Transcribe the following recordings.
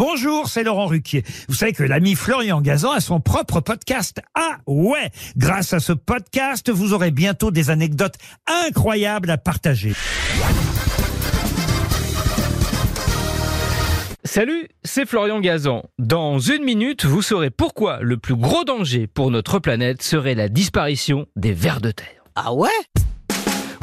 Bonjour, c'est Laurent Ruquier. Vous savez que l'ami Florian Gazan a son propre podcast. Ah ouais Grâce à ce podcast, vous aurez bientôt des anecdotes incroyables à partager. Salut, c'est Florian Gazan. Dans une minute, vous saurez pourquoi le plus gros danger pour notre planète serait la disparition des vers de terre. Ah ouais?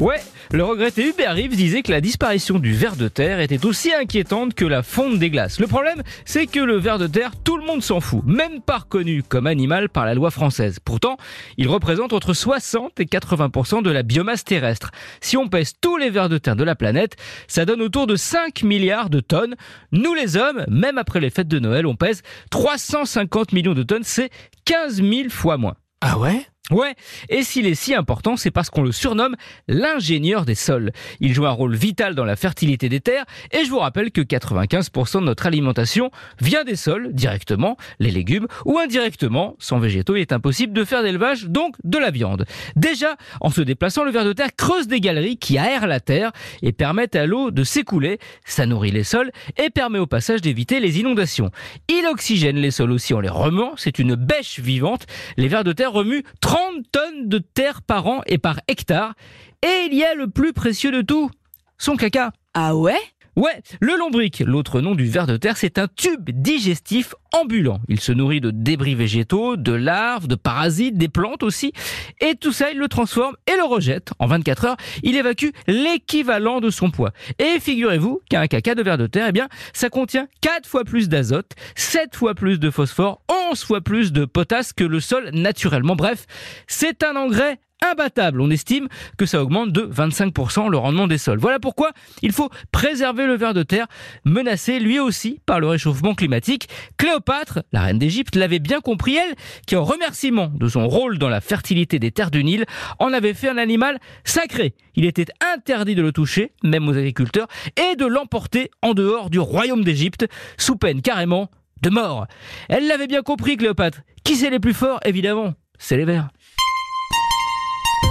Ouais, le regretté Hubert Reeves disait que la disparition du ver de terre était aussi inquiétante que la fonte des glaces. Le problème, c'est que le ver de terre, tout le monde s'en fout, même pas reconnu comme animal par la loi française. Pourtant, il représente entre 60 et 80% de la biomasse terrestre. Si on pèse tous les vers de terre de la planète, ça donne autour de 5 milliards de tonnes. Nous les hommes, même après les fêtes de Noël, on pèse 350 millions de tonnes, c'est 15 000 fois moins. Ah ouais? Ouais, et s'il est si important, c'est parce qu'on le surnomme l'ingénieur des sols. Il joue un rôle vital dans la fertilité des terres, et je vous rappelle que 95% de notre alimentation vient des sols, directement, les légumes, ou indirectement, sans végétaux, il est impossible de faire d'élevage, donc de la viande. Déjà, en se déplaçant, le ver de terre creuse des galeries qui aèrent la terre et permettent à l'eau de s'écouler, ça nourrit les sols, et permet au passage d'éviter les inondations. Il oxygène les sols aussi en les remuant, c'est une bêche vivante, les vers de terre remuent 30 tonnes de terre par an et par hectare. Et il y a le plus précieux de tout, son caca. Ah ouais? Ouais, le lombric, l'autre nom du ver de terre, c'est un tube digestif ambulant. Il se nourrit de débris végétaux, de larves, de parasites, des plantes aussi. Et tout ça, il le transforme et le rejette. En 24 heures, il évacue l'équivalent de son poids. Et figurez-vous qu'un caca de ver de terre, eh bien, ça contient 4 fois plus d'azote, 7 fois plus de phosphore, 11 fois plus de potasse que le sol naturellement. Bref, c'est un engrais imbattable. On estime que ça augmente de 25% le rendement des sols. Voilà pourquoi il faut préserver le ver de terre, menacé lui aussi par le réchauffement climatique. Cléopâtre, la reine d'Égypte, l'avait bien compris, elle, qui en remerciement de son rôle dans la fertilité des terres du Nil, en avait fait un animal sacré. Il était interdit de le toucher, même aux agriculteurs, et de l'emporter en dehors du royaume d'Égypte, sous peine carrément de mort. Elle l'avait bien compris, Cléopâtre. Qui c'est les plus forts, évidemment C'est les vers.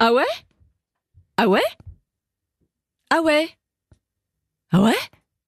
Ah ouais? Ah ouais? Ah ouais? Ah ouais?